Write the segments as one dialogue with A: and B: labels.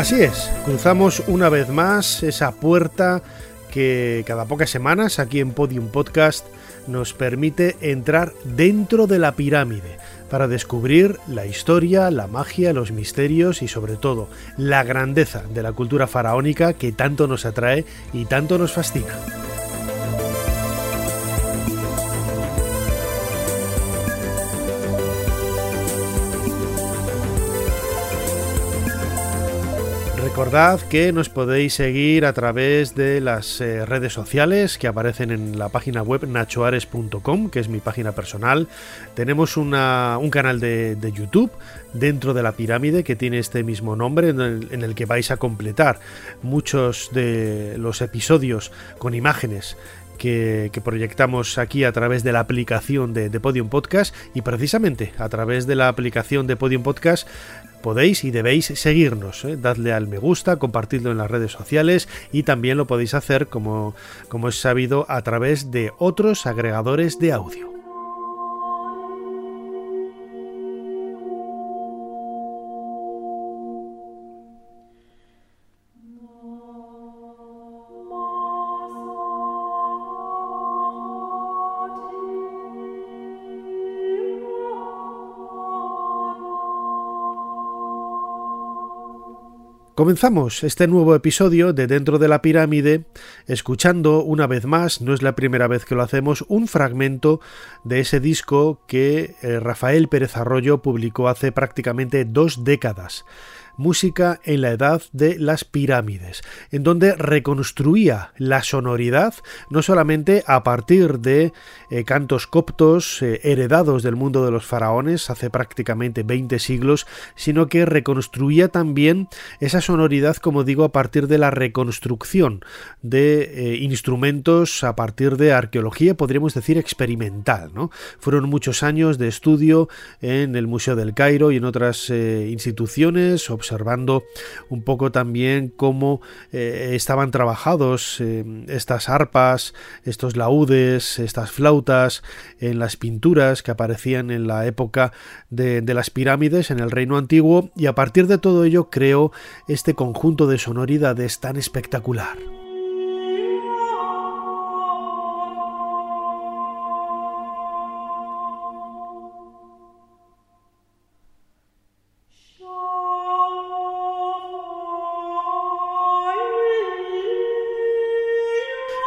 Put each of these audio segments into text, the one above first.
A: Así es, cruzamos una vez más esa puerta que cada pocas semanas aquí en Podium Podcast nos permite entrar dentro de la pirámide para descubrir la historia, la magia, los misterios y sobre todo la grandeza de la cultura faraónica que tanto nos atrae y tanto nos fascina. Recordad que nos podéis seguir a través de las eh, redes sociales que aparecen en la página web nachoares.com, que es mi página personal. Tenemos un canal de, YouTube dentro de la pirámide que tiene este mismo nombre en el, que vais a completar muchos de los episodios con imágenes que, proyectamos aquí a través de la aplicación de, de, Podium Podcast y precisamente a través de la aplicación de Podium Podcast podéis y debéis seguirnos, ¿eh? dadle al me gusta, compartidlo en las redes sociales y también lo podéis hacer como, como es sabido a través de otros agregadores de audio. Comenzamos este nuevo episodio de Dentro de la Pirámide escuchando una vez más, no es la primera vez que lo hacemos, un fragmento de ese disco que eh, Rafael Pérez Arroyo publicó hace prácticamente dos décadas música en la edad de las pirámides, en donde reconstruía la sonoridad no solamente a partir de eh, cantos coptos eh, heredados del mundo de los faraones hace prácticamente 20 siglos, sino que reconstruía también esa sonoridad, como digo, a partir de la reconstrucción de eh, instrumentos a partir de arqueología, podríamos decir experimental. Fueron muchos años de estudio en el Museo del Cairo y en otras instituciones, observando un poco también cómo eh, estaban trabajados eh, estas arpas, estos laúdes, estas flautas en las pinturas que aparecían en la época de, de las pirámides en el reino antiguo y a partir de todo ello creó este conjunto de sonoridades tan espectacular.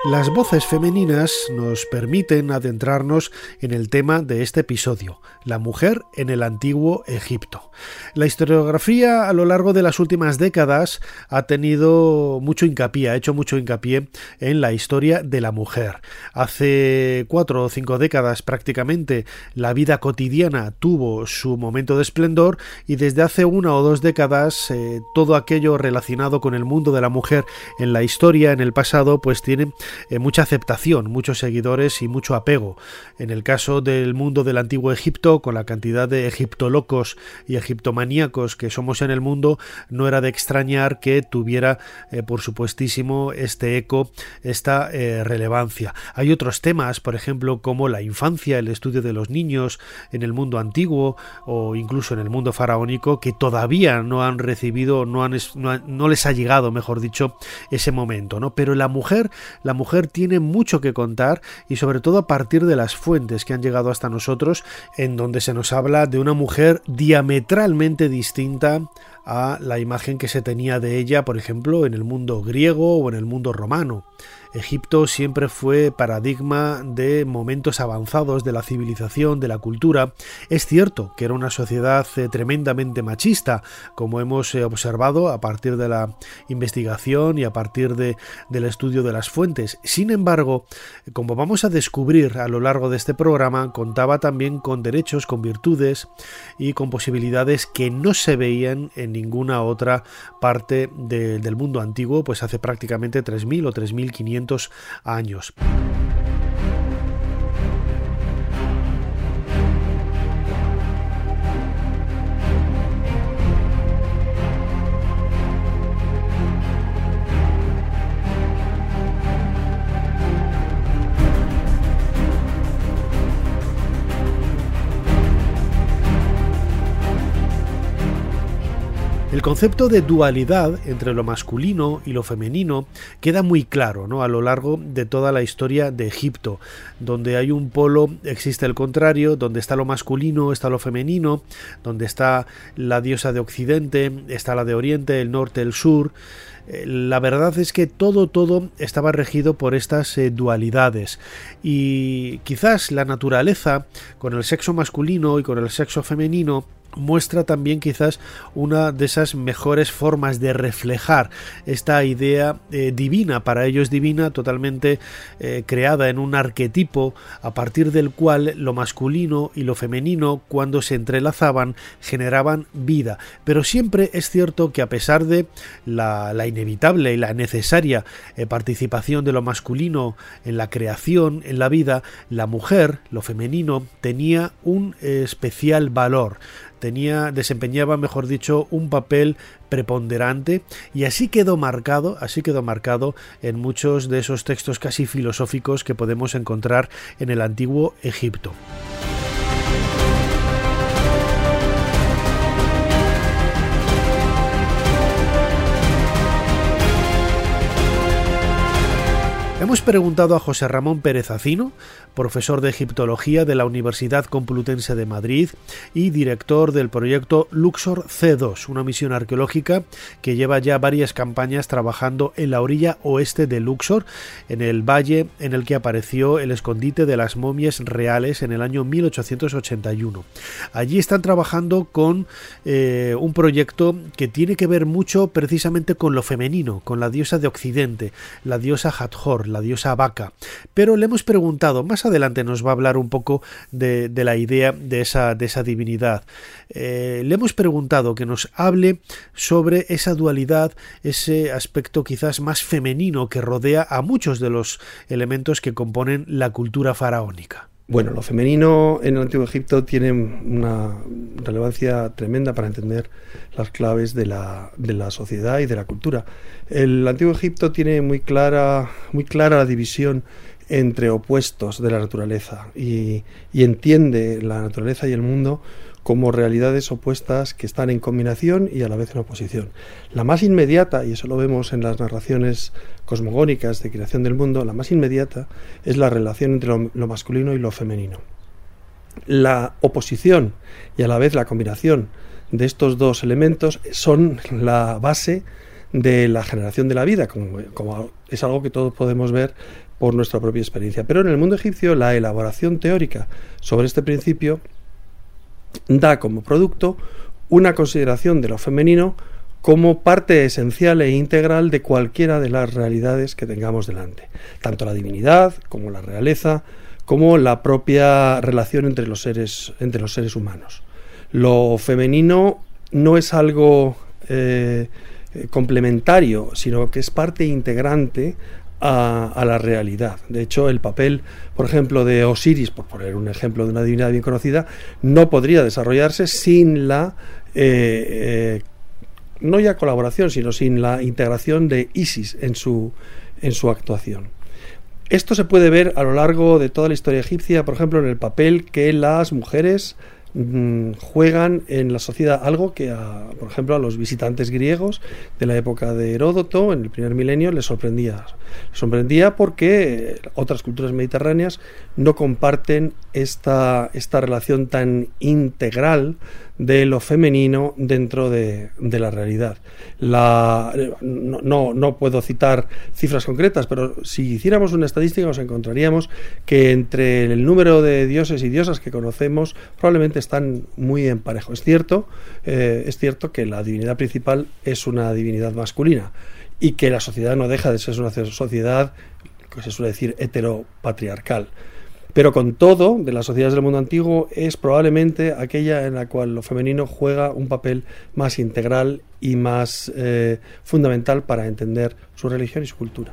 A: Las voces femeninas nos permiten adentrarnos en el tema de este episodio, la mujer en el antiguo Egipto. La historiografía a lo largo de las últimas décadas ha tenido mucho hincapié, ha hecho mucho hincapié en la historia de la mujer. Hace cuatro o cinco décadas prácticamente la vida cotidiana tuvo su momento de esplendor y desde hace una o dos décadas eh, todo aquello relacionado con el mundo de la mujer en la historia, en el pasado, pues tiene eh, mucha aceptación, muchos seguidores y mucho apego. En el caso del mundo del antiguo Egipto, con la cantidad de egiptolocos y egiptomaníacos que somos en el mundo, no era de extrañar que tuviera, eh, por supuestísimo, este eco, esta eh, relevancia. Hay otros temas, por ejemplo, como la infancia, el estudio de los niños en el mundo antiguo o incluso en el mundo faraónico, que todavía no han recibido, no, han, les ha llegado, mejor dicho, ese momento, ¿no? Pero la mujer, la mujer mujer tiene mucho que contar y sobre todo a partir de las fuentes que han llegado hasta nosotros en donde se nos habla de una mujer diametralmente distinta a la imagen que se tenía de ella, por ejemplo, en el mundo griego o en el mundo romano. Egipto siempre fue paradigma de momentos avanzados de la civilización, de la cultura. Es cierto que era una sociedad eh, tremendamente machista, como hemos eh, observado a partir de la investigación y a partir de, del estudio de las fuentes. Sin embargo, como vamos a descubrir a lo largo de este programa, contaba también con derechos, con virtudes y con posibilidades que no se veían en ninguna otra parte del mundo antiguo, pues hace prácticamente 3.000 o 3.500 años. Concepto de dualidad entre lo masculino y lo femenino queda muy claro ¿no? a lo largo de toda la historia de Egipto. Donde hay un polo existe el contrario, donde está lo masculino está lo femenino, donde está la diosa de Occidente, está la de Oriente, el norte, el sur eh, la verdad es que todo, todo estaba regido por estas eh, dualidades y quizás la naturaleza con el sexo masculino y con el sexo femenino muestra también quizás una de esas mejores formas de reflejar esta idea eh, divina, para ellos divina, totalmente eh, creada en un arquetipo a partir del cual lo masculino y lo femenino cuando se entrelazaban generaban vida. Pero siempre es cierto que a pesar de la, inevitable y la necesaria eh, participación de lo masculino en la creación, en la vida, la mujer, lo femenino, tenía un especial valor tenía, desempeñaba, mejor dicho, un papel preponderante y así quedó marcado, así quedó marcado en muchos de esos textos casi filosóficos que podemos encontrar en el antiguo Egipto. Hemos preguntado a José Ramón Pérez Acino, profesor de egiptología de la Universidad Complutense de Madrid y director del proyecto Luxor C2, una misión arqueológica que lleva ya varias campañas trabajando en la orilla oeste de Luxor, en el valle en el que apareció el escondite de las momias reales en el año 1881. Allí están trabajando con eh, un proyecto que tiene que ver mucho precisamente con lo femenino, con la diosa de Occidente, la diosa Hathor, la diosa vaca. Pero le hemos preguntado, más adelante nos va a hablar un poco de, la idea de esa, de esa divinidad. Eh, le hemos preguntado que nos hable sobre esa dualidad, ese aspecto quizás más femenino que rodea a muchos de los elementos que componen la cultura faraónica.
B: Bueno, lo femenino en el Antiguo Egipto tiene una relevancia tremenda para entender las claves de la, de la, sociedad y de la cultura. El Antiguo Egipto tiene muy clara, muy clara la división entre opuestos de la naturaleza y, y entiende la naturaleza y el mundo como realidades opuestas que están en combinación y a la vez en oposición. La más inmediata, y eso lo vemos en las narraciones cosmogónicas de creación del mundo, la más inmediata es la relación entre lo, masculino y lo femenino. La oposición y a la vez la combinación de estos dos elementos son la base de la generación de la vida, como, como, es algo que todos podemos ver por nuestra propia experiencia. Pero en el mundo egipcio la elaboración teórica sobre este principio da como producto una consideración de lo femenino como parte esencial e integral de cualquiera de las realidades que tengamos delante, tanto la divinidad como la realeza, como la propia relación entre los seres, entre los seres humanos. Lo femenino no es algo eh, complementario, sino que es parte integrante a, la realidad. De hecho, el papel, por ejemplo, de Osiris, por poner un ejemplo de una divinidad bien conocida, no podría desarrollarse sin la eh, eh, no ya colaboración, sino sin la integración de Isis en su, en su actuación. Esto se puede ver a lo largo de toda la historia egipcia, por ejemplo, en el papel que las mujeres mm, juegan en la sociedad algo que, por ejemplo, a los visitantes griegos de la época de Heródoto, en el primer milenio, les sorprendía. Les sorprendía porque otras culturas mediterráneas no comparten esta, esta relación tan integral de lo femenino dentro de, la realidad. La, no, no, puedo citar cifras concretas, pero si hiciéramos una estadística nos encontraríamos que entre el número de dioses y diosas que conocemos probablemente están muy en parejo. Es cierto, eh, es cierto que la divinidad principal es una divinidad masculina y que la sociedad no deja de ser una sociedad que se suele decir heteropatriarcal. Pero con todo, de las sociedades del mundo antiguo es probablemente aquella en la cual lo femenino juega un papel más integral y más eh, fundamental para entender su religión y su cultura.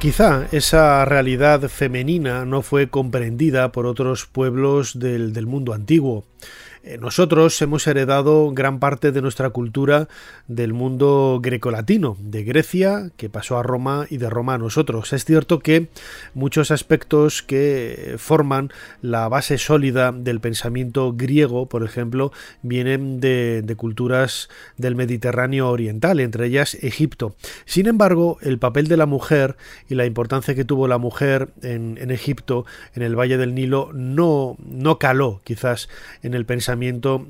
A: Quizá esa realidad femenina no fue comprendida por otros pueblos del, del mundo antiguo. Eh, nosotros hemos heredado gran parte de nuestra cultura del mundo grecolatino, de Grecia, que pasó a Roma y de Roma a nosotros. Es cierto que muchos aspectos que forman la base sólida del pensamiento griego, por ejemplo, vienen de, culturas del Mediterráneo oriental, entre ellas Egipto. Sin embargo, el papel de la mujer y la importancia que tuvo la mujer en, en Egipto, en el Valle del Nilo, no, no caló quizás en el pensamiento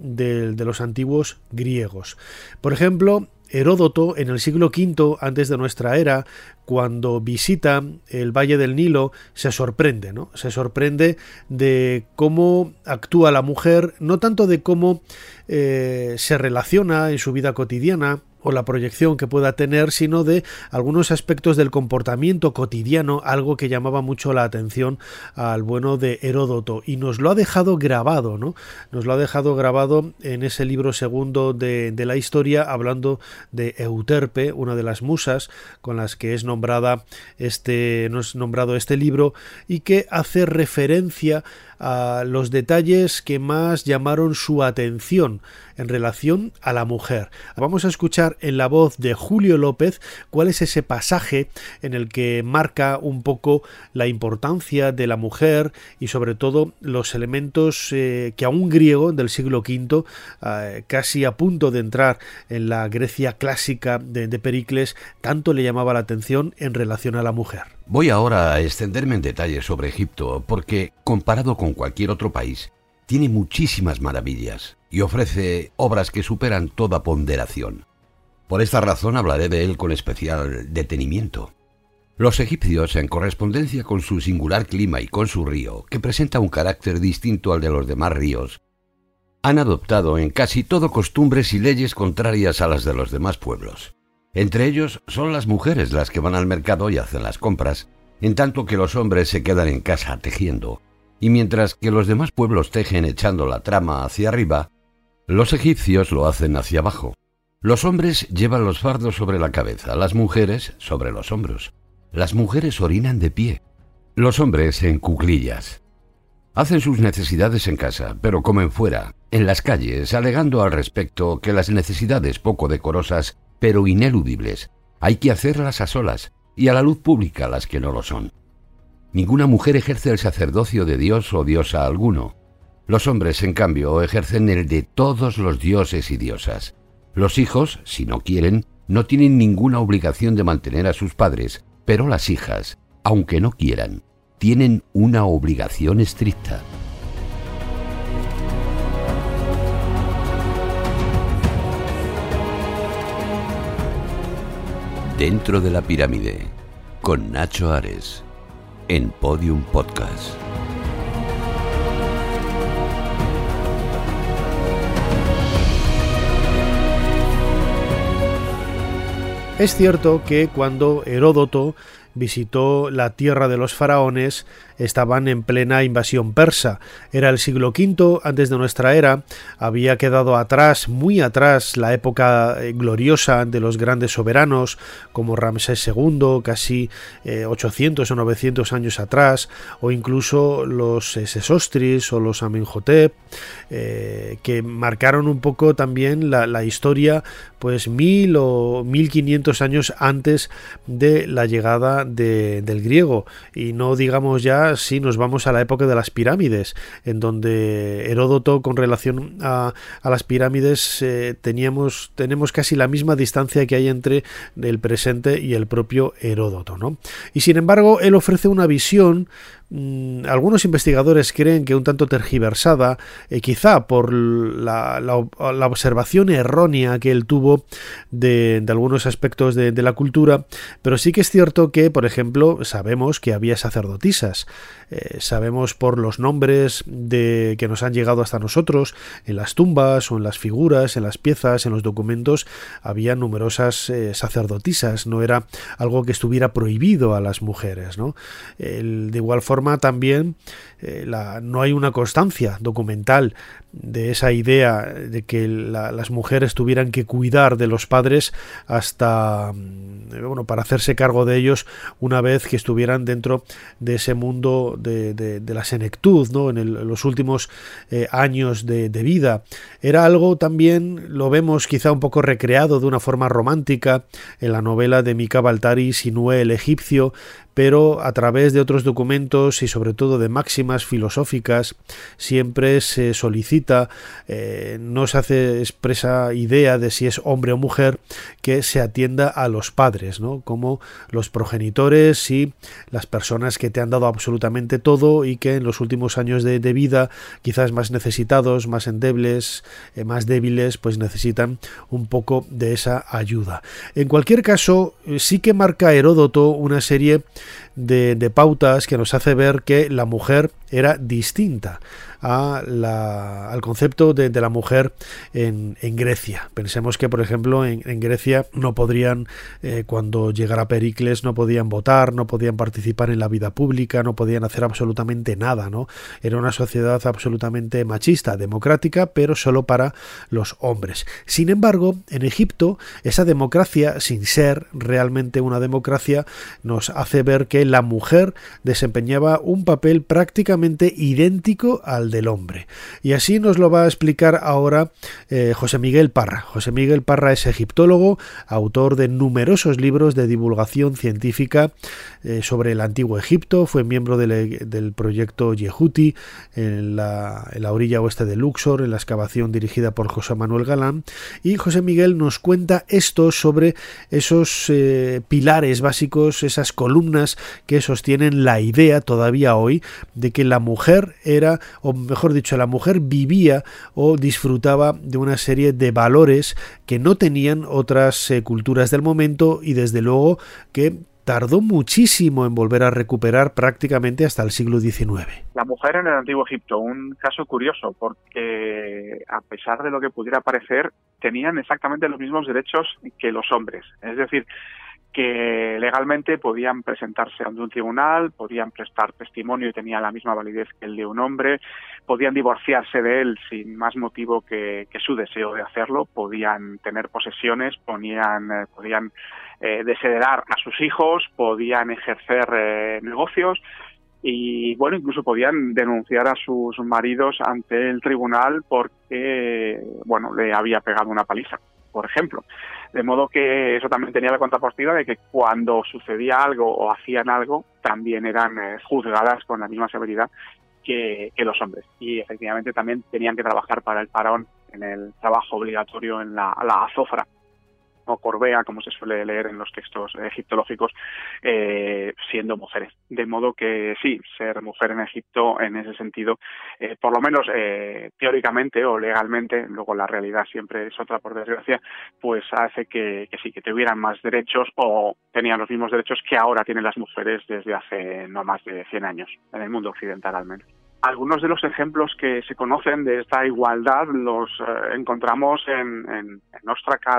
A: de, de los antiguos griegos. Por ejemplo, Heródoto en el siglo V antes de nuestra era, cuando visita el Valle del Nilo, se sorprende, ¿no? Se sorprende de cómo actúa la mujer, no tanto de cómo eh, se relaciona en su vida cotidiana, o la proyección que pueda tener, sino de algunos aspectos del comportamiento cotidiano, algo que llamaba mucho la atención al bueno de Heródoto y nos lo ha dejado grabado, ¿no? Nos lo ha dejado grabado en ese libro segundo de, la historia, hablando de Euterpe, una de las musas con las que es nombrada este, es nombrado este libro y que hace referencia a los detalles que más llamaron su atención en relación a la mujer. Vamos a escuchar en la voz de Julio López cuál es ese pasaje en el que marca un poco la importancia de la mujer y sobre todo los elementos eh, que a un griego del siglo V, eh, casi a punto de entrar en la Grecia clásica de Pericles, tanto le llamaba la atención en relación a la mujer.
C: Voy ahora a extenderme en detalle sobre Egipto, porque, comparado con cualquier otro país, tiene muchísimas maravillas y ofrece obras que superan toda ponderación. Por esta razón hablaré de él con especial detenimiento. Los egipcios, en correspondencia con su singular clima y con su río, que presenta un carácter distinto al de los demás ríos, han adoptado en casi todo costumbres y leyes contrarias a las de los demás pueblos. Entre ellos son las mujeres las que van al mercado y hacen las compras, en tanto que los hombres se quedan en casa tejiendo. Y mientras que los demás pueblos tejen echando la trama hacia arriba, los egipcios lo hacen hacia abajo. Los hombres llevan los fardos sobre la cabeza, las mujeres sobre los hombros. Las mujeres orinan de pie, los hombres en cuclillas. Hacen sus necesidades en casa, pero comen fuera, en las calles, alegando al respecto que las necesidades poco decorosas pero ineludibles. Hay que hacerlas a solas y a la luz pública las que no lo son. Ninguna mujer ejerce el sacerdocio de Dios o diosa alguno. Los hombres, en cambio, ejercen el de todos los dioses y diosas. Los hijos, si no quieren, no tienen ninguna obligación de mantener a sus padres, pero las hijas, aunque no quieran, tienen una obligación estricta. Dentro de la pirámide, con Nacho Ares, en Podium Podcast.
A: Es cierto que cuando Heródoto visitó la tierra de los faraones, estaban en plena invasión persa. Era el siglo V antes de nuestra era, había quedado atrás, muy atrás, la época eh, gloriosa de los grandes soberanos como Ramsés II, casi 800 o 900 años atrás, o incluso los Sesostris o los Amenhotep, que marcaron un poco también la, la historia pues mil o mil quinientos años antes de la llegada del griego y no digamos ya si nos vamos a la época de las pirámides en donde Heródoto con relación a, las pirámides eh, teníamos tenemos casi la misma distancia que hay entre el presente y el propio Heródoto ¿no? y sin embargo él ofrece una visión algunos investigadores creen que un tanto tergiversada, eh, quizá por la, observación errónea que él tuvo de, algunos aspectos de, la cultura, pero sí que es cierto que, por ejemplo, sabemos que había sacerdotisas, eh, sabemos por los nombres de, que nos han llegado hasta nosotros, en las tumbas o en las figuras, en las piezas, en los documentos, había numerosas eh, sacerdotisas, no era algo que estuviera prohibido a las mujeres. ¿no? de igual forma, también eh, no hay una constancia documental de esa idea de que las mujeres tuvieran que cuidar de los padres hasta mm, bueno para hacerse cargo de ellos una vez que estuvieran dentro de ese mundo de, la senectud ¿no? en, los últimos eh, años de, vida era algo también lo vemos quizá un poco recreado de una forma romántica en la novela de Mika Baltari Sinué el egipcio pero a través de otros documentos y sobre todo de máximas filosóficas siempre se solicita, eh, no se hace expresa idea de si es hombre o mujer, que se atienda a los padres, ¿no? como los progenitores y las personas que te han dado absolutamente todo y que en los últimos años de, vida, quizás más necesitados, más endebles, eh, más débiles, pues necesitan un poco de esa ayuda. En cualquier caso, sí que marca Heródoto una serie de, pautas que nos hace ver que la mujer era distinta al concepto de, la mujer en, Grecia. Pensemos que, por ejemplo, en, Grecia no podrían, eh, cuando llegara Pericles, no podían votar, no podían participar en la vida pública, no podían hacer absolutamente nada. Era una sociedad absolutamente machista, democrática, pero solo para los hombres. Sin embargo, en Egipto, esa democracia, sin ser realmente una democracia, nos hace ver que la mujer desempeñaba un papel prácticamente idéntico al del hombre. Y así nos lo va a explicar ahora eh, José Miguel Parra. José Miguel Parra es egiptólogo, autor de numerosos libros de divulgación científica eh, sobre el antiguo Egipto, fue miembro del, proyecto Yehuti en la, orilla oeste de Luxor, en la excavación dirigida por José Manuel Galán, y José Miguel nos cuenta esto sobre esos eh, pilares básicos, esas columnas que sostienen la idea todavía hoy de que la mujer era, mejor dicho, la mujer vivía o disfrutaba de una serie de valores que no tenían otras eh, culturas del momento y desde luego que tardó muchísimo en volver a recuperar prácticamente hasta el siglo XIX.
D: La mujer en el antiguo Egipto, un caso curioso, porque a pesar de lo que pudiera parecer, tenían exactamente los mismos derechos que los hombres. Es decir, que legalmente podían presentarse ante un tribunal, podían prestar testimonio y tenían la misma validez que el de un hombre, podían divorciarse de él sin más motivo que, su deseo de hacerlo, podían tener posesiones, ponían, eh, podían eh, desheredar a sus hijos, podían ejercer eh, negocios y bueno, incluso podían denunciar a sus maridos ante el tribunal porque bueno, le había pegado una paliza, por ejemplo. De modo que eso también tenía la contrapartida de que cuando sucedía algo o hacían algo, también eran eh, juzgadas con la misma severidad que, los hombres. Y efectivamente también tenían que trabajar para el faraón en el trabajo obligatorio en la, la azofra, o Corbea, como se suele leer en los textos egiptológicos, eh, siendo mujeres. De modo que sí, ser mujer en Egipto en ese sentido, eh, por lo menos eh, teóricamente o legalmente, luego la realidad siempre es otra por desgracia, pues hace que, que sí, que tuvieran más derechos o tenían los mismos derechos que ahora tienen las mujeres desde hace no más de 100 años, en el mundo occidental al menos algunos de los ejemplos que se conocen de esta igualdad los eh, encontramos en, en,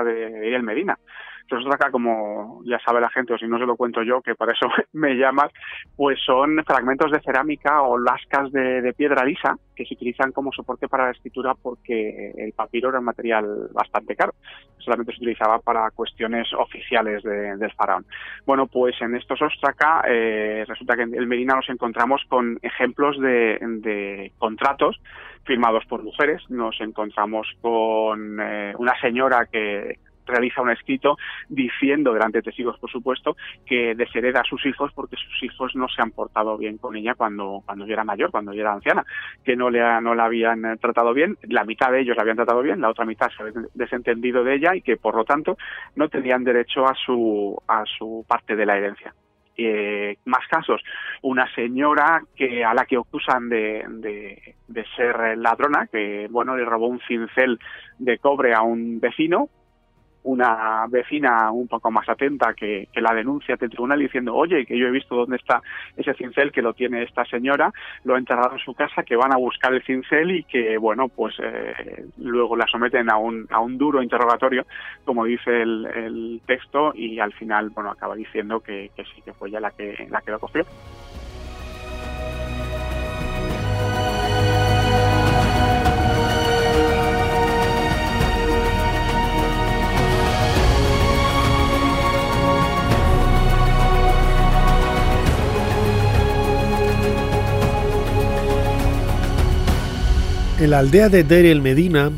D: de El Medina. Estos ostraca, como ya sabe la gente, o si no se lo cuento yo, que por eso me llamas, pues son fragmentos de cerámica o lascas de, piedra lisa que se utilizan como soporte para la escritura porque el papiro era un material bastante caro. Solamente se utilizaba para cuestiones oficiales del faraón. Bueno, pues en estos ostraca eh, resulta que en el Medina nos encontramos con ejemplos de contratos firmados por mujeres. Nos encontramos con eh, una señora que realiza un escrito diciendo delante de testigos, por supuesto, que deshereda a sus hijos porque sus hijos no se han portado bien con ella cuando cuando yo era mayor, cuando yo era anciana, que no le no la habían eh, tratado bien, la mitad de ellos la habían tratado bien, la otra mitad se habían desentendido de ella y que por lo tanto no tenían derecho a su a su parte de la herencia. Eh, más casos, una señora que a la que acusan de, de, de, ser ladrona, que bueno le robó un cincel de cobre a un vecino, una vecina un poco más atenta que, la denuncia ante el tribunal diciendo, oye, que yo he visto dónde está ese cincel que lo tiene esta señora, lo ha enterrado en su casa, que van a buscar el cincel y que, bueno, pues eh, luego la someten a un, a un duro interrogatorio, como dice el, el texto, y al final, bueno, acaba diciendo que, que sí, que fue ella la que, la que lo cogió.
A: En la aldea de Deir el Medina,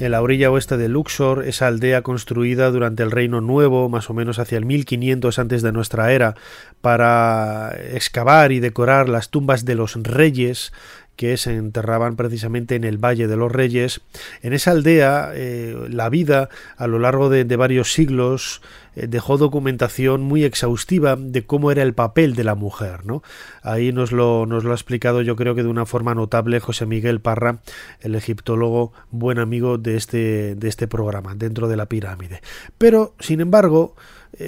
A: en la orilla oeste de Luxor, esa aldea construida durante el Reino Nuevo, más o menos hacia el 1500 antes de nuestra era, para excavar y decorar las tumbas de los reyes que se enterraban precisamente en el Valle de los Reyes. En esa aldea, eh, la vida a lo largo de, varios siglos eh, dejó documentación muy exhaustiva de cómo era el papel de la mujer. ¿no? Ahí nos lo, nos lo ha explicado yo creo que de una forma notable José Miguel Parra, el egiptólogo buen amigo de este, de este programa, dentro de la pirámide. Pero, sin embargo,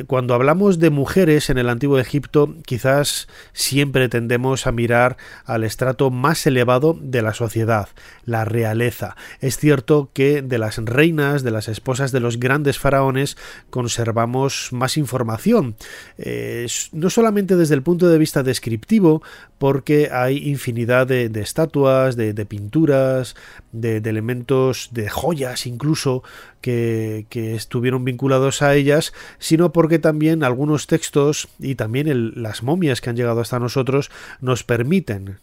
A: cuando hablamos de mujeres en el antiguo Egipto, quizás siempre tendemos a mirar al estrato más elevado de la sociedad, la realeza. Es cierto que de las reinas, de las esposas de los grandes faraones, conservamos más información, eh, no solamente desde el punto de vista descriptivo, porque hay infinidad de, estatuas, de, pinturas, de, elementos, de joyas incluso, que, estuvieron vinculados a ellas, sino porque también algunos textos y también las momias que han llegado hasta nosotros nos permiten.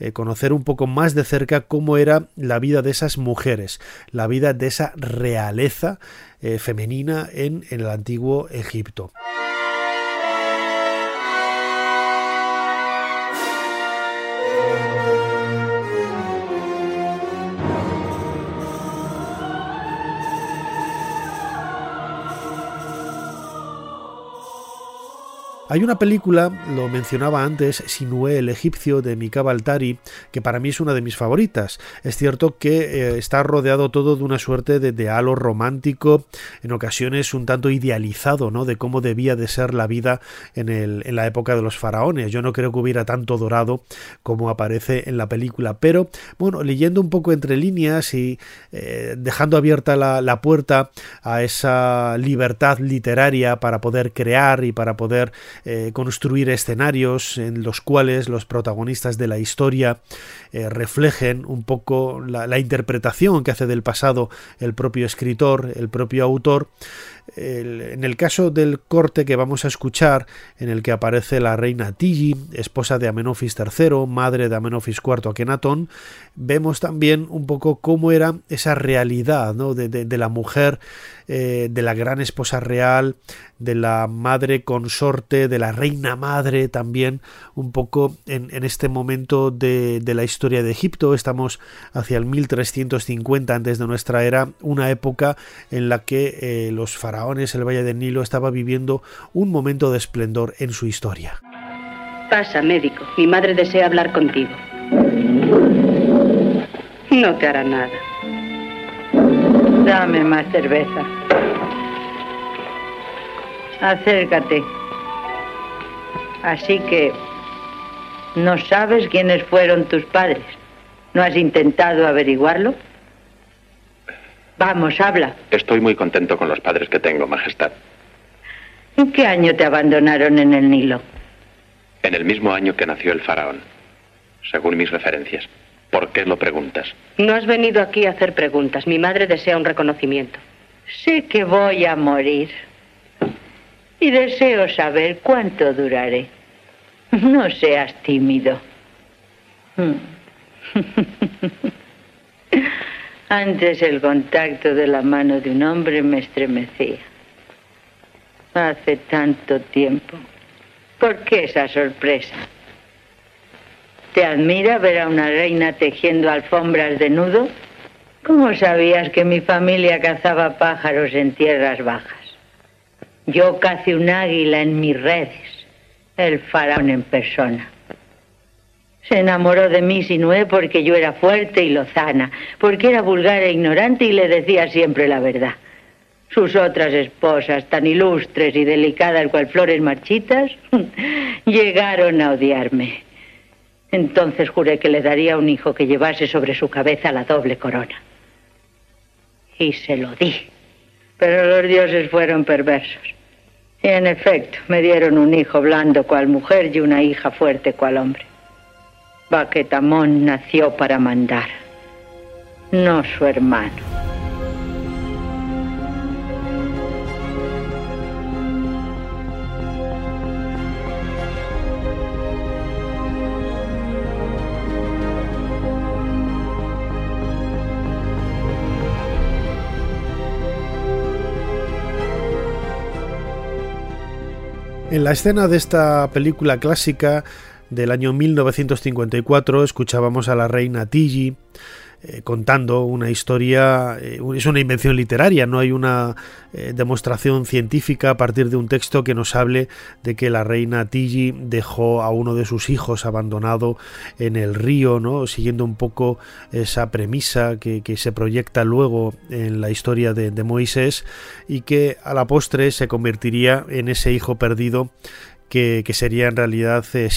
A: Eh, conocer un poco más de cerca cómo era la vida de esas mujeres, la vida de esa realeza eh, femenina en el antiguo Egipto. Hay una película, lo mencionaba antes, Sinué el egipcio de Mika Baltari, que para mí es una de mis favoritas. Es cierto que eh, está rodeado todo de una suerte de, halo romántico, en ocasiones un tanto idealizado, ¿no? De cómo debía de ser la vida en, el, en la época de los faraones. Yo no creo que hubiera tanto dorado como aparece en la película, pero bueno, leyendo un poco entre líneas y eh, dejando abierta la puerta a esa libertad literaria para poder crear y para poder eh, construir escenarios en los cuales los protagonistas de la historia eh, reflejen un poco la, interpretación que hace del pasado el propio escritor, el propio autor. En el caso del corte que vamos a escuchar, en el que aparece la reina Tigi, esposa de Amenofis III, madre de Amenofis IV Akenatón, vemos también un poco cómo era esa realidad de, la mujer, eh, de la gran esposa real, de la madre consorte, de la reina madre también, un poco en, este momento de, la historia de Egipto, estamos hacia el 1350 antes de nuestra era, una época en la que eh, los faraones, el Valle del Nilo, estaba viviendo un momento de esplendor en su historia.
E: Pasa, médico. Mi madre desea hablar contigo. No te hará nada.
F: Dame más cerveza. Acércate. Así que no sabes quiénes fueron tus padres. ¿No has intentado averiguarlo? Vamos, habla.
G: Estoy muy contento con los padres que tengo, Majestad.
F: ¿En qué año te abandonaron en el Nilo?
G: En el mismo año que nació el faraón, según mis referencias. ¿Por qué lo preguntas?
E: No has venido aquí a hacer preguntas. Mi madre desea un reconocimiento.
F: Sé que voy a morir. Y deseo saber cuánto duraré. No seas tímido. Antes el contacto de la mano de un hombre me estremecía. Hace tanto tiempo. ¿Por qué esa sorpresa? ¿Te admira ver a una reina tejiendo alfombras de nudo? ¿Cómo sabías que mi familia cazaba pájaros en tierras bajas? Yo cacé un águila en mis redes, el faraón en persona. Se enamoró de mí Sinué porque yo era fuerte y lozana, porque era vulgar e ignorante y le decía siempre la verdad. Sus otras esposas, tan ilustres y delicadas cual flores marchitas, llegaron a odiarme. Entonces juré que le daría un hijo que llevase sobre su cabeza la doble corona. Y se lo di. Pero los dioses fueron perversos. Y en efecto, me dieron un hijo blando cual mujer y una hija fuerte cual hombre. Baquetamón nació para mandar, no su hermano.
A: En la escena de esta película clásica del año 1954 escuchábamos a la reina Tigi eh, contando una historia, eh, es una invención literaria, no hay una eh, demostración científica a partir de un texto que nos hable de que la reina Tigi dejó a uno de sus hijos abandonado en el río, ¿no? siguiendo un poco esa premisa que, se proyecta luego en la historia de Moisés y que a la postre se convertiría en ese hijo perdido que, sería en realidad eh,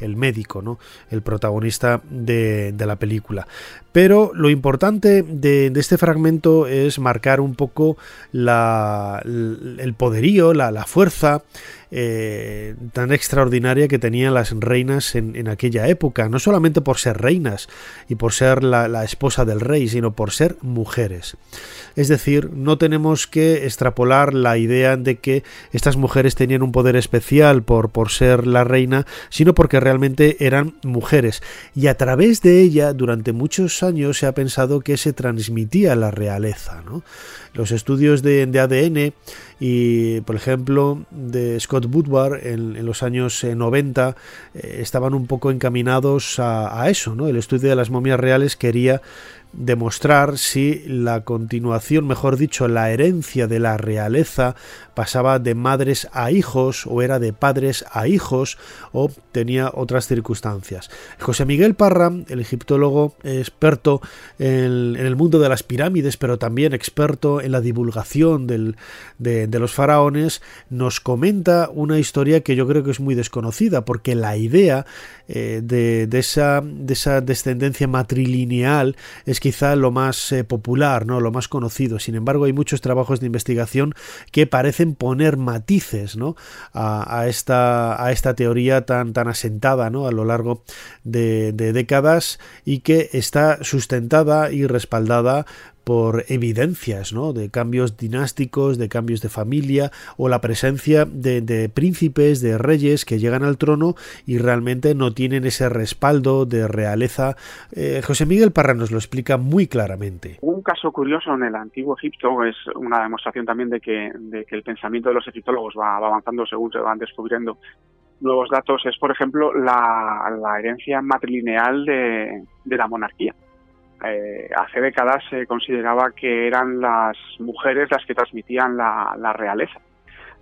A: el médico, ¿no? el protagonista de, la película. Pero lo importante de, este fragmento es marcar un poco la, el poderío, la, la fuerza eh, tan extraordinaria que tenían las reinas en, aquella época, no solamente por ser reinas y por ser la, esposa del rey, sino por ser mujeres. Es decir, no tenemos que extrapolar la idea de que estas mujeres tenían un poder especial por, por ser la reina, sino porque realmente eran mujeres. Y a través de ella, durante muchos años, se ha pensado que se transmitía la realeza. Los estudios de, ADN y, por ejemplo, de Scott Woodward en, los años 90 eh, eh, estaban un poco encaminados a, a eso. ¿no? El estudio de las momias reales quería demostrar si la continuación, mejor dicho, la herencia de la realeza pasaba de madres a hijos o era de padres a hijos o tenía otras circunstancias. José Miguel Parra, el egiptólogo experto en, el mundo de las pirámides, pero también experto en la divulgación de, los faraones, nos comenta una historia que yo creo que es muy desconocida, porque la idea eh, de, esa, de esa descendencia matrilineal es quizá lo más eh, popular, ¿no? lo más conocido. Sin embargo, hay muchos trabajos de investigación que parecen poner matices ¿no? a, esta, a esta teoría tan, tan asentada ¿no? a lo largo de, de décadas y que está sustentada y respaldada por evidencias ¿no? de cambios dinásticos, de cambios de familia o la presencia de, príncipes, de reyes que llegan al trono y realmente no tienen ese respaldo de realeza. Eh, José Miguel Parra nos lo explica muy claramente.
D: Un caso curioso en el antiguo Egipto es una demostración también de que, el pensamiento de los egiptólogos va, avanzando según se van descubriendo nuevos datos es, por ejemplo, la, herencia matrilineal de la monarquía. Eh, hace décadas se consideraba que eran las mujeres las que transmitían la, realeza.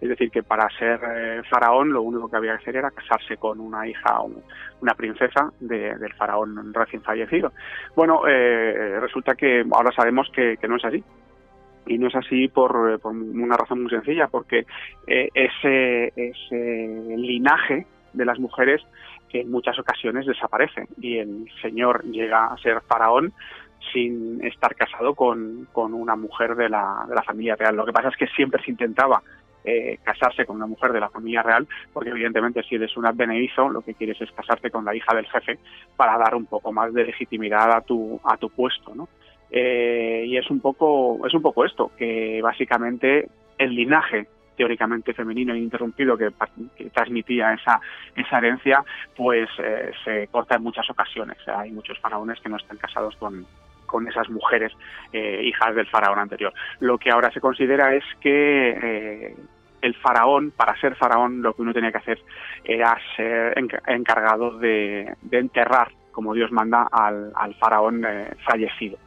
D: Es decir, que para ser eh, faraón lo único que había que hacer era casarse con una hija, o una princesa del faraón recién fallecido. Bueno, eh, resulta que ahora sabemos que, no es así. Y no es así por, por una razón muy sencilla, porque ese, ese linaje de las mujeres que en muchas ocasiones desaparecen y el señor llega a ser faraón sin estar casado con, una mujer de la, de la familia real. Lo que pasa es que siempre se intentaba eh, casarse con una mujer de la familia real, porque evidentemente si eres un advenedizo, lo que quieres es casarte con la hija del jefe para dar un poco más de legitimidad a tu, a tu puesto, ¿no? Eh, y es un poco es un poco esto que básicamente el linaje teóricamente femenino e interrumpido que, transmitía esa, esa herencia, pues eh, se corta en muchas ocasiones. Hay muchos faraones que no están casados con, con esas mujeres eh, hijas del faraón anterior. Lo que ahora se considera es que eh, el faraón, para ser faraón, lo que uno tenía que hacer era ser encargado de, enterrar, como Dios manda, al, al faraón fallecido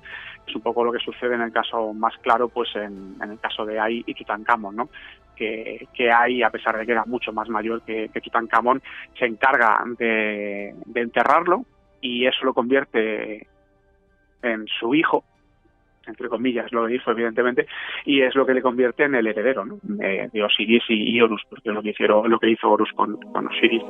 D: es un poco lo que sucede en el caso más claro, pues en, el caso de Ai y Tutankamón, ¿no? Que, que Ai, a pesar de que era mucho más mayor que, que Tutankamón, se encarga de, enterrarlo y eso lo convierte en su hijo, entre comillas, lo dijo evidentemente, y es lo que le convierte en el heredero ¿no? de, Osiris y, Horus, porque es lo que, hicieron, lo que hizo Horus con, con Osiris.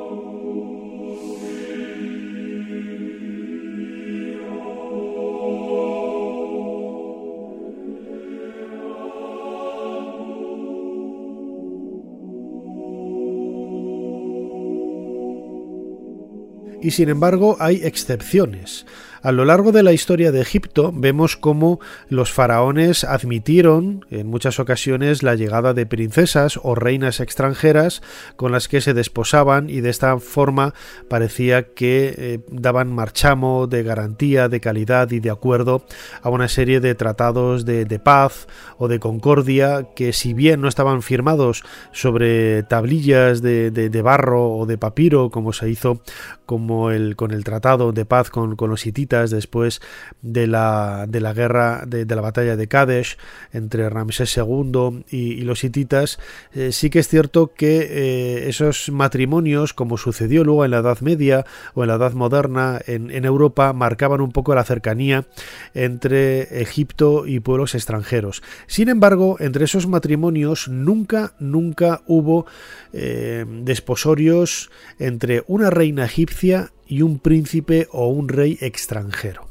A: Y sin embargo hay excepciones. A lo largo de la historia de Egipto vemos cómo los faraones admitieron en muchas ocasiones la llegada de princesas o reinas extranjeras con las que se desposaban y de esta forma parecía que eh, daban marchamo de garantía, de calidad y de acuerdo a una serie de tratados de, paz o de concordia que si bien no estaban firmados sobre tablillas de, barro o de papiro como se hizo como el, con el tratado de paz con, con los hititas después de la, de la guerra, de, la batalla de Kadesh entre Ramsés II y, los hititas, eh, sí que es cierto que eh, esos matrimonios, como sucedió luego en la Edad Media o en la Edad Moderna en, Europa, marcaban un poco la cercanía entre Egipto y pueblos extranjeros. Sin embargo, entre esos matrimonios nunca, nunca hubo eh, desposorios entre una reina egipcia y un príncipe o un rey extranjero.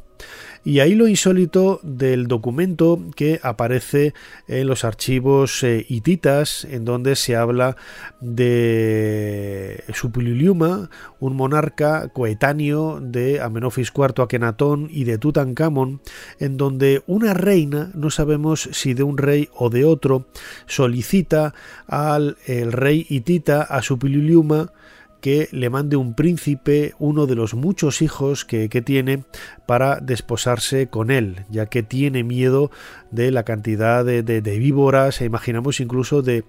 A: Y ahí lo insólito del documento que aparece en los archivos eh, hititas, en donde se habla de Supiliuma, un monarca coetáneo de Amenofis IV Akenatón y de Tutankamón, en donde una reina, no sabemos si de un rey o de otro, solicita al el rey hitita, a Supiliuma, que le mande un príncipe uno de los muchos hijos que, tiene para desposarse con él, ya que tiene miedo de la cantidad de, víboras, e imaginamos incluso de,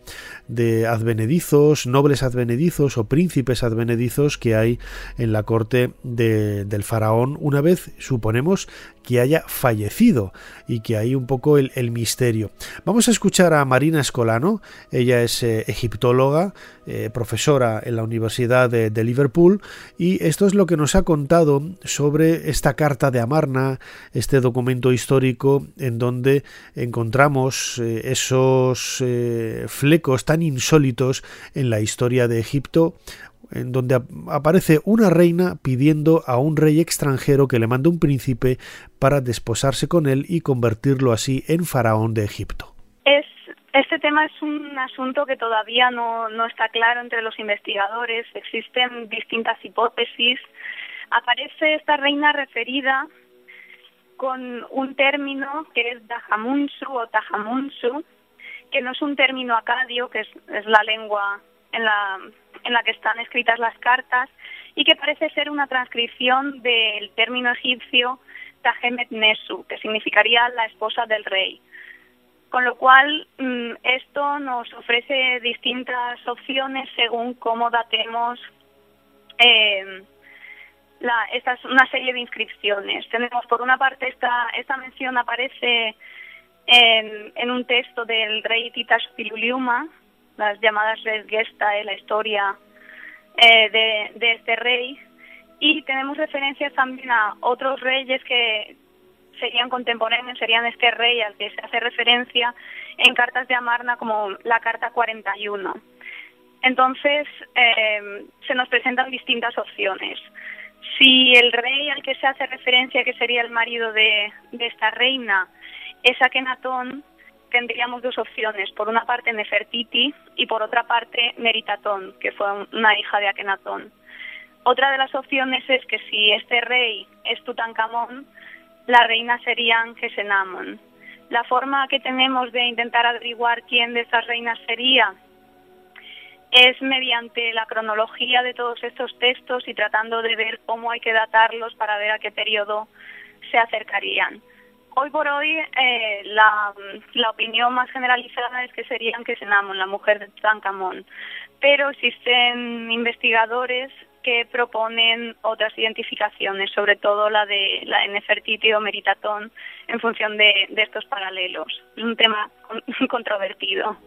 A: de, advenedizos, nobles advenedizos o príncipes advenedizos que hay en la corte del faraón, una vez suponemos que haya fallecido y que hay un poco el, misterio. Vamos a escuchar a Marina Escolano, ella es eh, egiptóloga, eh, profesora en la Universidad de, Liverpool, y esto es lo que nos ha contado sobre esta carta de Amarna, este documento histórico en donde encontramos eh, esos flecos tan insólitos en la historia de Egipto, en donde aparece una reina pidiendo a un rey extranjero que le mande un príncipe para desposarse con él y convertirlo así en faraón de Egipto.
H: Es, este tema es un asunto que todavía no, no está claro entre los investigadores, existen distintas hipótesis. Aparece esta reina referida con un término que es Dahamunsu o Tahamunsu, que no es un término acadio, que es, es la lengua en la en la que están escritas las cartas y que parece ser una transcripción del término egipcio Tahemet Nesu, que significaría la esposa del rey. Con lo cual, mm, esto nos ofrece distintas opciones según cómo datemos eh, la, esta es una serie de inscripciones. Tenemos, por una parte, esta, esta mención aparece en, en un texto del rey Titash Piluliuma, las llamadas Red Gesta en la historia eh, de, de este rey. Y tenemos referencias también a otros reyes que serían contemporáneos, serían este rey al que se hace referencia en cartas de Amarna como la carta 41. Entonces, eh, se nos presentan distintas opciones. Si el rey al que se hace referencia, que sería el marido de, de esta reina, es Akenatón, tendríamos dos opciones. Por una parte Nefertiti y por otra parte Meritatón, que fue una hija de Akenatón. Otra de las opciones es que si este rey es Tutankamón, la reina sería Angesenamon. La forma que tenemos de intentar averiguar quién de estas reinas sería es mediante la cronología de todos estos textos y tratando de ver cómo hay que datarlos para ver a qué periodo se acercarían. Hoy por hoy eh, la, opinión más generalizada es que serían Kesenamon, la mujer de Tutankamón, pero existen investigadores que proponen otras identificaciones, sobre todo la de la Nefertiti o Meritatón, en función de, de estos paralelos. Es un tema controvertido.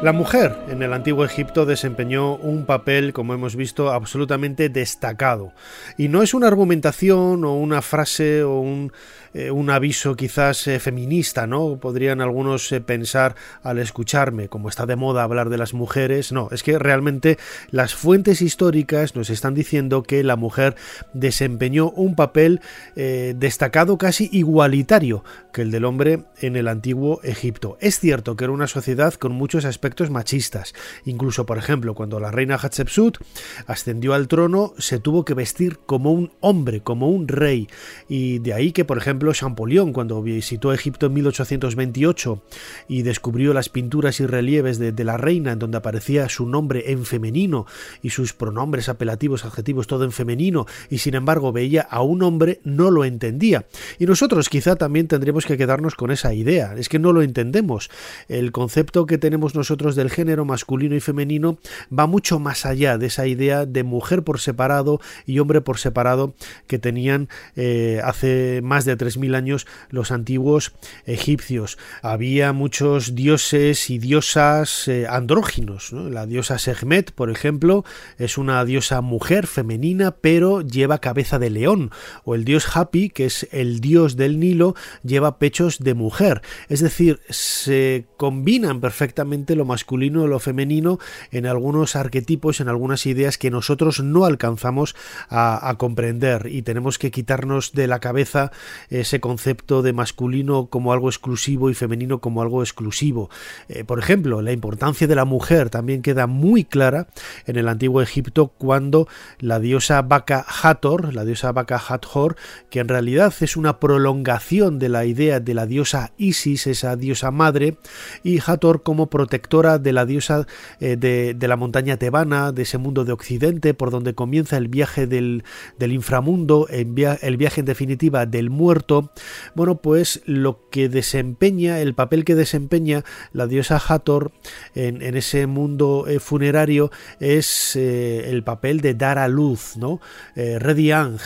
A: La mujer en el antiguo Egipto desempeñó un papel, como hemos visto, absolutamente destacado. Y no es una argumentación o una frase o un eh, un aviso quizás eh, feminista, ¿no? Podrían algunos eh, pensar al escucharme, como está de moda hablar de las mujeres. No, es que realmente las fuentes históricas nos están diciendo que la mujer desempeñó un papel destacado casi igualitario que el del hombre en el antiguo Egipto. Es cierto que era una sociedad con muchos aspectos machistas. Incluso, por ejemplo, cuando la reina Hatshepsut ascendió al trono, se tuvo que vestir como un hombre, como un rey. Y de ahí que, por ejemplo, Champollion, cuando visitó Egipto en 1828 y descubrió las pinturas y relieves de, la reina, en donde aparecía su nombre en femenino y sus pronombres apelativos, adjetivos, todo en femenino, y sin embargo veía a un hombre, no lo entendía. Y nosotros quizá también tendremos que quedarnos con esa idea, es que no lo entendemos. El concepto que tenemos nosotros del género masculino y femenino va mucho más allá de esa idea de mujer por separado y hombre por separado que tenían eh, hace más de tres mil años los antiguos egipcios. Había muchos dioses y diosas eh, andróginos. La diosa Sehmet, por ejemplo, es una diosa mujer femenina, pero lleva cabeza de león. O el dios Hapi, que es el dios del Nilo, lleva pechos de mujer. Es decir, se combinan perfectamente lo masculino y lo femenino en algunos arquetipos, en algunas ideas que nosotros no alcanzamos a comprender y tenemos que quitarnos de la cabeza ese concepto de masculino como algo exclusivo y femenino como algo exclusivo. Eh, por ejemplo, la importancia de la mujer también queda muy clara en el antiguo Egipto cuando la diosa Baka Hathor, la diosa Baka Hathor, que en realidad es una prolongación de la idea de la diosa Isis, esa diosa madre, y Hathor como protectora de la diosa eh, de, la montaña tebana, de ese mundo de Occidente, por donde comienza el viaje del, inframundo, el viaje en definitiva del muerto bueno, pues lo que desempeña, el papel que desempeña la diosa Hathor en, ese mundo eh, funerario es eh, el papel de dar a luz, ¿no? Eh, Rediang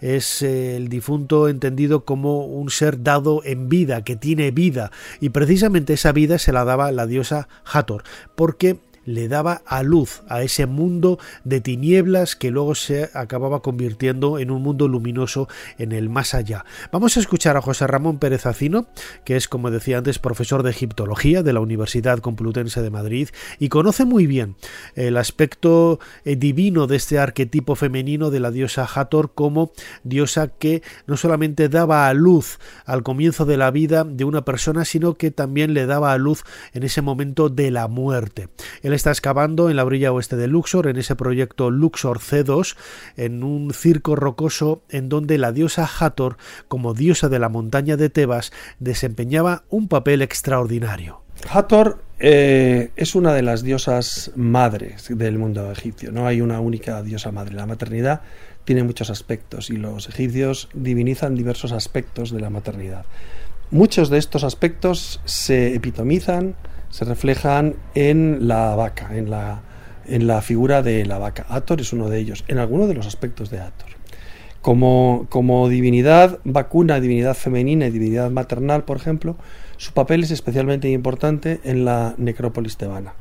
A: es el difunto entendido como un ser dado en vida, que tiene vida, y precisamente esa vida se la daba la diosa Hathor, porque le daba a luz a ese mundo de tinieblas que luego se acababa convirtiendo en un mundo luminoso en el más allá. Vamos a escuchar a José Ramón Pérez Acino, que es, como decía antes, profesor de egiptología de la Universidad Complutense de Madrid y conoce muy bien el aspecto eh, divino de este arquetipo femenino de la diosa Hathor como diosa que no solamente daba a luz al comienzo de la vida de una persona, sino que también le daba a luz en ese momento de la muerte está excavando en la orilla oeste de Luxor, en ese proyecto Luxor C2, en un circo rocoso en donde la diosa Hathor, como diosa de la montaña de Tebas, desempeñaba un papel extraordinario.
B: Hathor eh, es una de las diosas madres del mundo egipcio. No hay una única diosa madre. La maternidad tiene muchos aspectos y los egipcios divinizan diversos aspectos de la maternidad. Muchos de estos aspectos se epitomizan se reflejan en la vaca, en la, en la figura de la vaca. Ator es uno de ellos, en alguno de los aspectos de Ator. Como, como divinidad vacuna, divinidad femenina y divinidad maternal, por ejemplo, su papel es especialmente importante en la necrópolis tebana,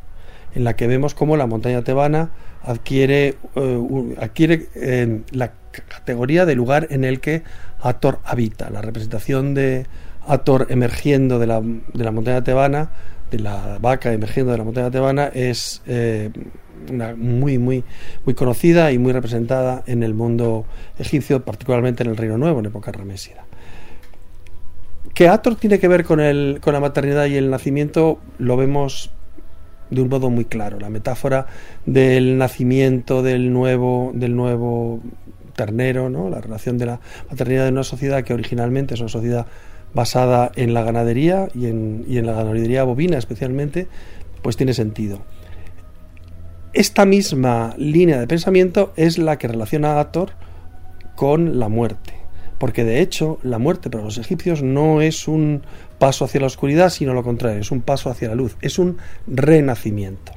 B: en la que vemos cómo la montaña tebana adquiere, eh, adquiere la categoría de lugar en el que Ator habita. La representación de Ator emergiendo de la, de la montaña tebana, de la vaca emergiendo de la montaña tebana, es eh, una muy, muy, muy conocida y muy representada en el mundo egipcio, particularmente en el Reino Nuevo, en época ramésida. Que Ator tiene que ver con, el, con la maternidad y el nacimiento lo vemos de un modo muy claro. La metáfora del nacimiento del nuevo, del nuevo ternero, ¿no? la relación de la maternidad de una sociedad que originalmente es una sociedad basada en la ganadería y en, la ganadería bovina especialmente, pues tiene sentido. Esta misma línea de pensamiento es la que relaciona a Ator con la muerte, porque de hecho la muerte para los egipcios no es un paso hacia la oscuridad, sino lo contrario, es un paso hacia la luz, es un renacimiento.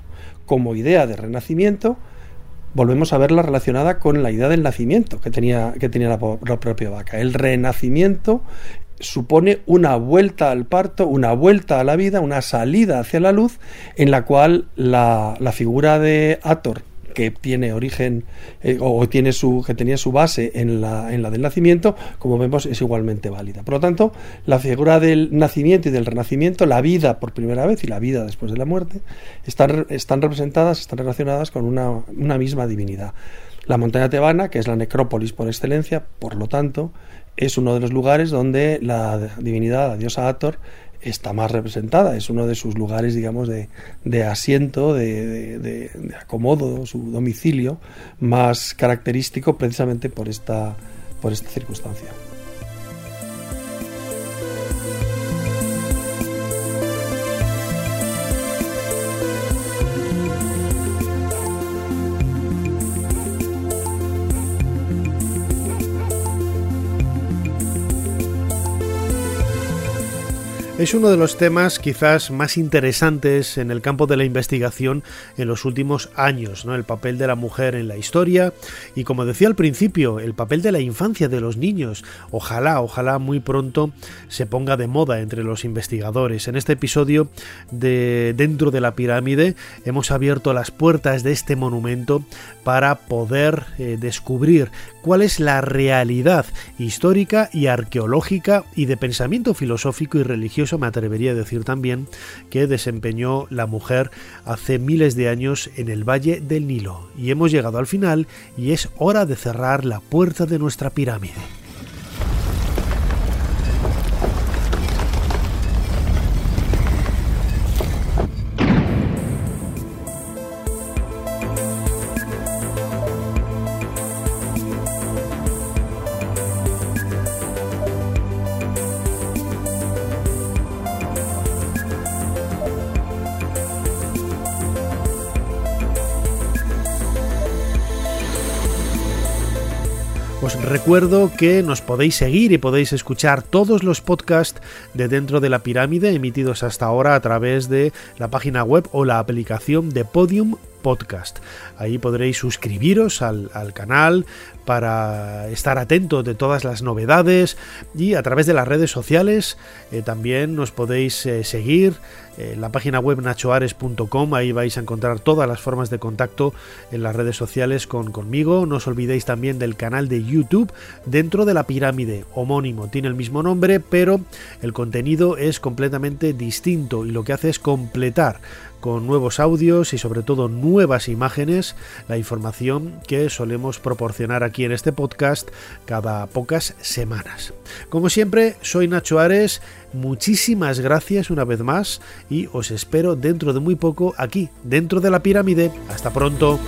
B: Como idea de renacimiento, volvemos a verla relacionada con la idea del nacimiento que tenía, la propia vaca. El renacimiento supone una vuelta al parto, una vuelta a la vida, una salida hacia la luz, en la cual la, la figura de Ator, que tiene origen eh, o tiene su, que tenía su base en la, en la del nacimiento, como vemos, es igualmente válida. Por lo tanto, la figura del nacimiento y del renacimiento, la vida por primera vez y la vida después de la muerte, están, están representadas, están relacionadas con una, una misma divinidad. La montaña tebana, que es la necrópolis por excelencia, por lo tanto, es uno de los lugares donde la divinidad, la diosa Ator, está más representada, es uno de sus lugares, digamos, de, asiento, de, de, de, acomodo, su domicilio más característico precisamente por esta, por esta circunstancia.
A: Es uno de los temas quizás más interesantes en el campo de la investigación en los últimos años, ¿no? El papel de la mujer en la historia y como decía al principio, el papel de la infancia de los niños. Ojalá, ojalá muy pronto se ponga de moda entre los investigadores. En este episodio de Dentro de la pirámide hemos abierto las puertas de este monumento para poder eh, descubrir cuál es la realidad histórica y arqueológica y de pensamiento filosófico y religioso, me atrevería a decir también, que desempeñó la mujer hace miles de años en el Valle del Nilo. Y hemos llegado al final y es hora de cerrar la puerta de nuestra pirámide. Recuerdo que nos podéis seguir y podéis escuchar todos los podcasts de Dentro de la Pirámide emitidos hasta ahora a través de la página web o la aplicación de Podium Podcast. Ahí podréis suscribiros al, al, canal para estar atentos de todas las novedades y a través de las redes sociales eh, también nos podéis eh, seguir en la página web nachoares.com, ahí vais a encontrar todas las formas de contacto en las redes sociales con, conmigo. No os olvidéis también del canal de YouTube dentro de la pirámide, homónimo, tiene el mismo nombre, pero el contenido es completamente distinto y lo que hace es completar con nuevos audios y sobre todo nuevas imágenes la información que solemos proporcionar aquí en este podcast cada pocas semanas. Como siempre, soy Nacho Ares, muchísimas gracias una vez más y os espero dentro de muy poco aquí, dentro de la pirámide. Hasta pronto.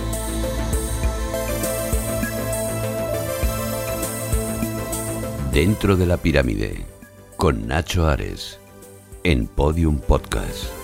C: Dentro de la pirámide, con Nacho Ares, en Podium Podcast.